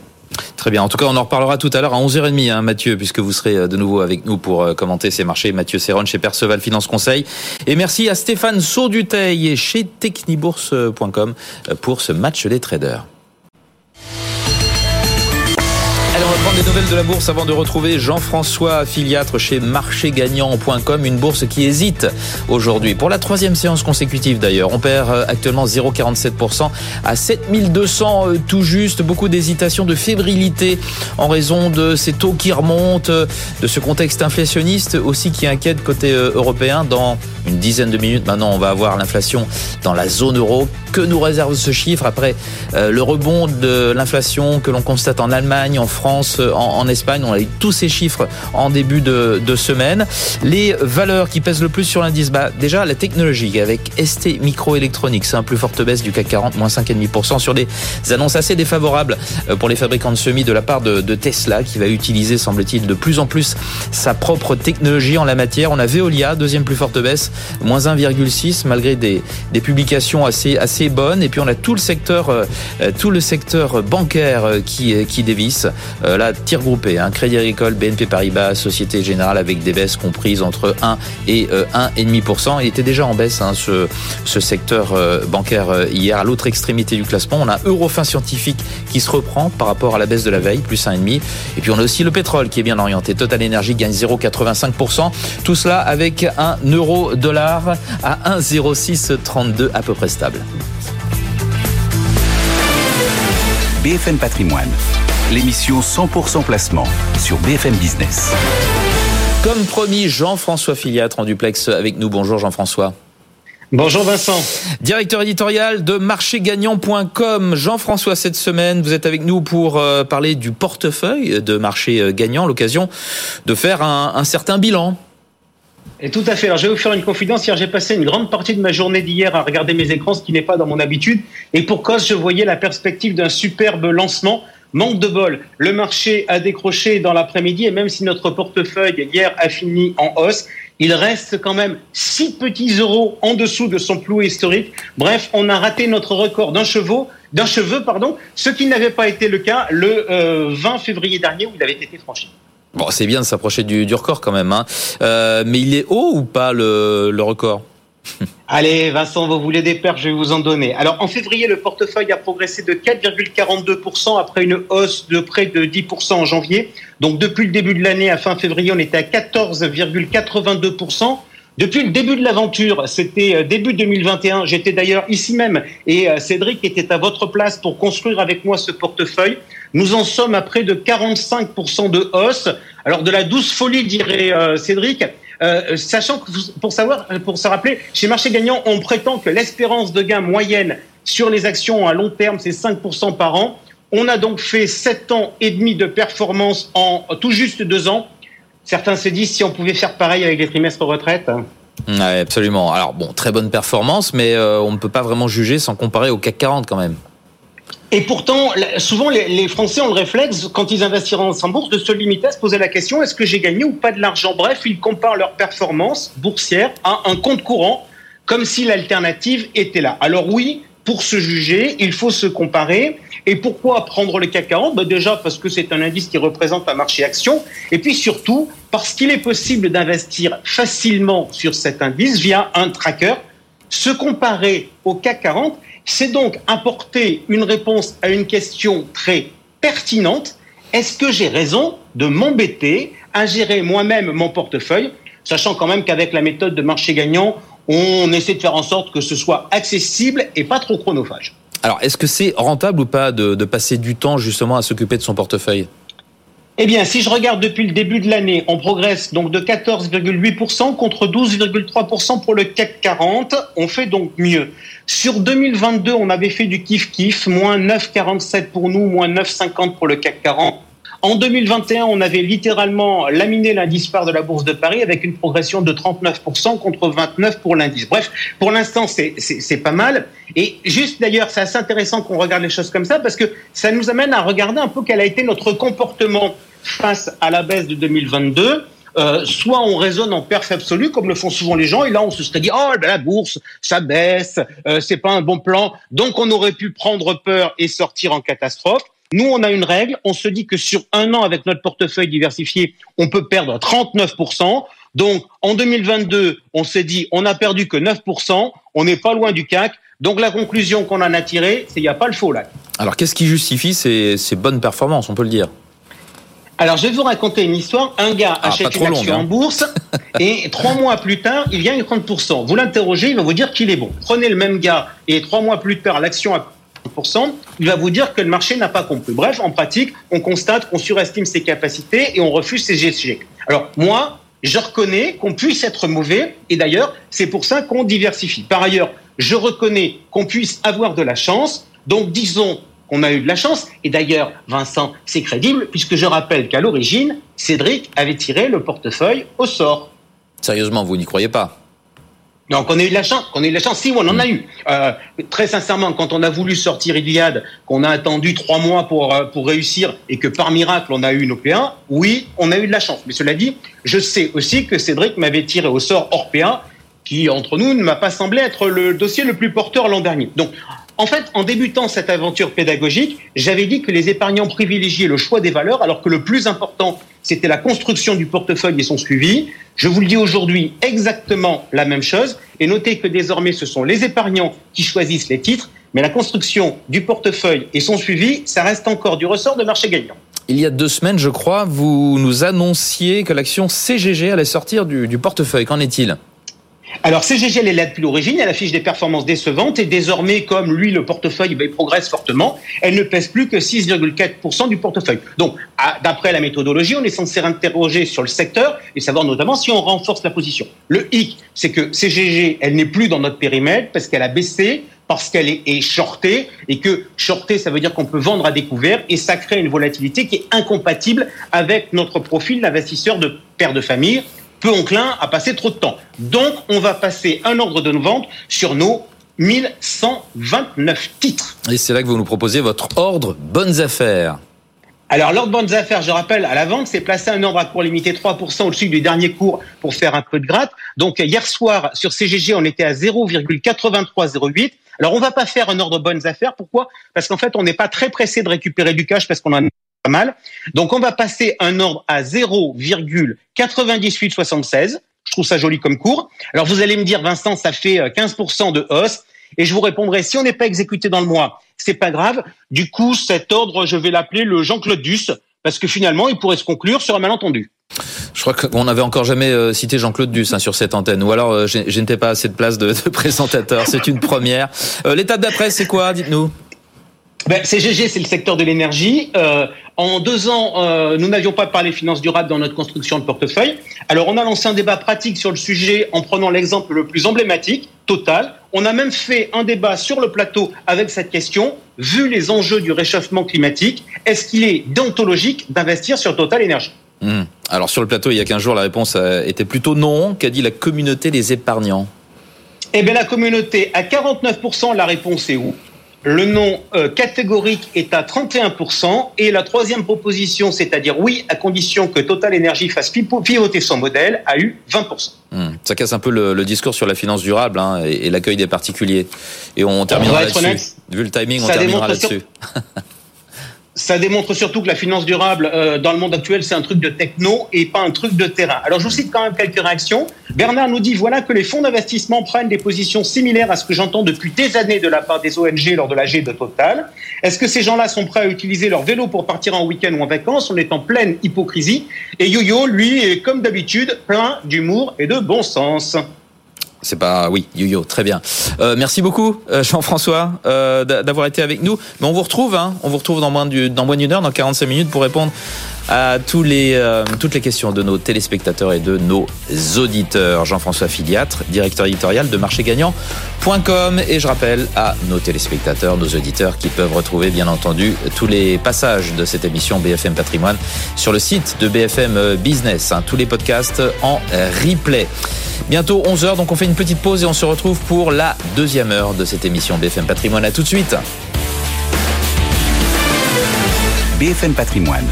Très bien. En tout cas, on en reparlera tout à l'heure à 11h30, hein, Mathieu, puisque vous serez euh, de nouveau avec nous pour euh, commenter ces marchés. Mathieu Serron chez Perceval Finance Conseil. Et merci à Stéphane Sauduteil chez technibourse.com euh, pour ce match des traders. Allez, des nouvelles de la bourse avant de retrouver Jean-François affiliatre chez marchégagnant.com, une bourse qui hésite aujourd'hui. Pour la troisième séance consécutive d'ailleurs, on perd actuellement 0,47% à 7200 tout juste. Beaucoup d'hésitation, de fébrilité en raison de ces taux qui remontent, de ce contexte inflationniste aussi qui inquiète côté européen. Dans une dizaine de minutes maintenant, on va avoir l'inflation dans la zone euro. Que nous réserve ce chiffre après le rebond de l'inflation que l'on constate en Allemagne, en France, en, en, Espagne. On a eu tous ces chiffres en début de, de semaine. Les valeurs qui pèsent le plus sur l'indice, bah, déjà la technologie avec ST Microelectronics, un plus forte baisse du CAC 40, moins 5,5% sur des annonces assez défavorables pour les fabricants de semis de la part de, de Tesla qui va utiliser, semble-t-il, de plus en plus sa propre technologie en la matière. On a Veolia, deuxième plus forte baisse, moins 1,6 malgré des, des publications assez, assez bonnes. Et puis on a tout le secteur, euh, tout le secteur bancaire qui, qui dévisse. Euh, là, tir groupé, hein, Crédit Agricole, BNP Paribas, Société Générale avec des baisses comprises entre 1 et euh, 1,5%. Il était déjà en baisse hein, ce, ce secteur euh, bancaire hier. À l'autre extrémité du classement, on a Eurofin Scientifique qui se reprend par rapport à la baisse de la veille, plus 1,5. Et puis on a aussi le pétrole qui est bien orienté. Total Energy gagne 0,85%. Tout cela avec un euro dollar à 1,0632 à peu près stable. BFM Patrimoine, l'émission 100% placement sur BFM Business. Comme promis, Jean-François Filiatre en duplex avec nous. Bonjour Jean-François. Bonjour Vincent. Directeur éditorial de marchégagnant.com. Jean-François, cette semaine, vous êtes avec nous pour parler du portefeuille de marché gagnant, l'occasion de faire un, un certain bilan. Et tout à fait. Alors, je vais vous faire une confidence. Hier, j'ai passé une grande partie de ma journée d'hier à regarder mes écrans, ce qui n'est pas dans mon habitude. Et pour cause, je voyais la perspective d'un superbe lancement. Manque de bol, le marché a décroché dans l'après-midi et même si notre portefeuille hier a fini en hausse, il reste quand même 6 petits euros en dessous de son plus historique. Bref, on a raté notre record d'un cheveu, d'un cheveu, pardon, ce qui n'avait pas été le cas le euh, 20 février dernier où il avait été franchi. Bon, c'est bien de s'approcher du, record quand même, hein. euh, mais il est haut ou pas le record? Allez, Vincent, vous voulez des pertes, je vais vous en donner. Alors, en février, le portefeuille a progressé de 4,42% après une hausse de près de 10% en janvier. Donc, depuis le début de l'année, à fin février, on était à 14,82%. Depuis le début de l'aventure, c'était début 2021, j'étais d'ailleurs ici même et Cédric était à votre place pour construire avec moi ce portefeuille. Nous en sommes à près de 45% de hausse. Alors de la douce folie, dirait Cédric, euh, sachant que pour savoir, pour se rappeler, chez Marché Gagnant, on prétend que l'espérance de gain moyenne sur les actions à long terme, c'est 5% par an. On a donc fait 7 ans et demi de performance en tout juste 2 ans. Certains se disent si on pouvait faire pareil avec les trimestres retraite. Absolument. Alors bon, très bonne performance, mais euh, on ne peut pas vraiment juger sans comparer au CAC 40 quand même. Et pourtant, souvent, les, Français ont le réflexe, quand ils investiront en bourse, de se limiter à se poser la question est-ce que j'ai gagné ou pas de l'argent? Bref, ils comparent leur performance boursière à un compte courant, comme si l'alternative était là. Alors oui, pour se juger, il faut se comparer. Et pourquoi prendre le CAC 40 ben Déjà parce que c'est un indice qui représente un marché action. Et puis surtout, parce qu'il est possible d'investir facilement sur cet indice via un tracker. Se comparer au CAC 40, C'est donc apporter une réponse à une question très pertinente. Est-ce que j'ai raison de m'embêter à gérer moi-même mon portefeuille, sachant quand même qu'avec la méthode de marché gagnant, on essaie de faire en sorte que ce soit accessible et pas trop chronophage? Alors, est-ce que c'est rentable ou pas de, de passer du temps justement à s'occuper de son portefeuille? Eh bien, si je regarde depuis le début de l'année, on progresse donc de 14,8% contre 12,3% pour le CAC 40. On fait donc mieux. Sur 2022, on avait fait du kiff-kiff, moins 9,47 pour nous, moins 9,50 pour le CAC 40. En 2021, on avait littéralement laminé l'indice phare de la Bourse de Paris avec une progression de 39% contre 29 pour l'indice. Bref, pour l'instant, c'est pas mal. Et juste d'ailleurs, c'est assez intéressant qu'on regarde les choses comme ça parce que ça nous amène à regarder un peu quel a été notre comportement face à la baisse de 2022. Euh, soit on raisonne en perf absolu, comme le font souvent les gens, et là on se serait dit oh la bourse ça baisse, euh, c'est pas un bon plan, donc on aurait pu prendre peur et sortir en catastrophe. Nous, on a une règle. On se dit que sur un an, avec notre portefeuille diversifié, on peut perdre 39%. Donc, en 2022, on s'est dit, on a perdu que 9%. On n'est pas loin du CAC. Donc, la conclusion qu'on en a tirée, c'est qu'il n'y a pas le faux là. Alors, qu'est-ce qui justifie ces, bonnes performances, on peut le dire? Alors, je vais vous raconter une histoire. Un gars ah, achète une action en hein. bourse et trois mois plus tard, il gagne 30%. Vous l'interrogez, il va vous dire qu'il est bon. Prenez le même gars et trois mois plus tard, l'action a il va vous dire que le marché n'a pas compris. Bref, en pratique, on constate qu'on surestime ses capacités et on refuse ses GSG. Alors moi, je reconnais qu'on puisse être mauvais et d'ailleurs, c'est pour ça qu'on diversifie. Par ailleurs, je reconnais qu'on puisse avoir de la chance. Donc disons qu'on a eu de la chance. Et d'ailleurs, Vincent, c'est crédible puisque je rappelle qu'à l'origine, Cédric avait tiré le portefeuille au sort. Sérieusement, vous n'y croyez pas? Donc on a eu de la chance, on a eu de la chance, si on en a eu. Euh, très sincèrement, quand on a voulu sortir Iliad, qu'on a attendu trois mois pour euh, pour réussir et que par miracle on a eu une OPA, oui, on a eu de la chance. Mais cela dit, je sais aussi que Cédric m'avait tiré au sort Orpea, qui entre nous ne m'a pas semblé être le dossier le plus porteur l'an dernier. Donc en fait, en débutant cette aventure pédagogique, j'avais dit que les épargnants privilégiaient le choix des valeurs, alors que le plus important, c'était la construction du portefeuille et son suivi. Je vous le dis aujourd'hui exactement la même chose. Et notez que désormais, ce sont les épargnants qui choisissent les titres, mais la construction du portefeuille et son suivi, ça reste encore du ressort de marché gagnant. Il y a deux semaines, je crois, vous nous annonciez que l'action CGG allait sortir du, du portefeuille. Qu'en est-il? Alors CGG, elle est là depuis l'origine, elle affiche des performances décevantes et désormais, comme lui, le portefeuille ben, progresse fortement, elle ne pèse plus que 6,4% du portefeuille. Donc, d'après la méthodologie, on est censé interroger sur le secteur et savoir notamment si on renforce la position. Le hic, c'est que CGG, elle n'est plus dans notre périmètre parce qu'elle a baissé, parce qu'elle est, shortée et que shorter, ça veut dire qu'on peut vendre à découvert et ça crée une volatilité qui est incompatible avec notre profil d'investisseur de père de famille peu enclin à passer trop de temps. Donc, on va passer un ordre de vente sur nos 1129 titres. Et c'est là que vous nous proposez votre ordre bonnes affaires. Alors, l'ordre bonnes affaires, je rappelle, à la vente, c'est placer un ordre à cours limité 3% au-dessus du dernier cours pour faire un peu de gratte. Donc, hier soir, sur CGG, on était à 0,8308. Alors, on va pas faire un ordre bonnes affaires. Pourquoi? Parce qu'en fait, on n'est pas très pressé de récupérer du cash parce qu'on en a pas mal. Donc on va passer un ordre à 0,9876. Je trouve ça joli comme cours. Alors vous allez me dire, Vincent, ça fait 15% euh, de hausse. Et je vous répondrai, si on n'est pas exécuté dans le mois, c'est pas grave. Du coup, cet ordre, je vais l'appeler le Jean-Claude Duss, parce que finalement, il pourrait se conclure sur un malentendu. Je crois qu'on n'avait encore jamais euh, cité Jean-Claude Duss hein, sur cette antenne, ou alors euh, je, n'étais pas assez de place de présentateur. C'est une première. L'étape d'après, c'est quoi? Dites-nous ben, CGG, c'est le secteur de l'énergie. Euh, en deux ans, euh, nous n'avions pas parlé finances durables dans notre construction de portefeuille. Alors, on a lancé un débat pratique sur le sujet en prenant l'exemple le plus emblématique, Total. On a même fait un débat sur le plateau avec cette question. Vu les enjeux du réchauffement climatique, est-ce qu'il est déontologique d'investir sur Total Énergie hmm. Alors, sur le plateau, il y a 15 jours, la réponse était plutôt non. Qu'a dit la communauté des épargnants? Eh bien, la communauté, à 49%, la réponse est où le non euh, catégorique est à 31%. Et la troisième proposition, c'est-à-dire oui, à condition que Total Energy fasse pivoter son modèle, a eu 20%. Hmm. Ça casse un peu le, discours sur la finance durable hein, et, l'accueil des particuliers. Et on terminera là-dessus. Vu le timing, on terminera là-dessus. ça démontre surtout que la finance durable euh, dans le monde actuel, c'est un truc de techno et pas un truc de terrain. Alors je vous cite quand même quelques réactions. Bernard nous dit voilà que les fonds d'investissement prennent des positions similaires à ce que j'entends depuis des années de la part des ONG lors de la G de Total. Est-ce que ces gens-là sont prêts à utiliser leur vélo pour partir en week-end ou en vacances? On est en pleine hypocrisie. Et Yo-Yo, lui, est comme d'habitude plein d'humour et de bon sens. C'est pas oui, yo-yo, très bien. Euh, merci beaucoup euh, Jean-François euh, d'avoir été avec nous. Mais on vous retrouve, hein, on vous retrouve dans moins d'une heure, dans 45 minutes, pour répondre à tous les, euh, toutes les questions de nos téléspectateurs et de nos auditeurs. Jean-François Filiatre, directeur éditorial de marchégagnant.com. Et je rappelle à nos téléspectateurs, nos auditeurs qui peuvent retrouver bien entendu tous les passages de cette émission BFM Patrimoine sur le site de BFM Business. Hein, tous les podcasts en replay. Bientôt 11h, donc on fait une petite pause et on se retrouve pour la deuxième heure de cette émission BFM Patrimoine. À tout de suite. BFM Patrimoine,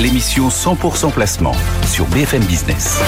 l'émission 100% placement sur BFM Business.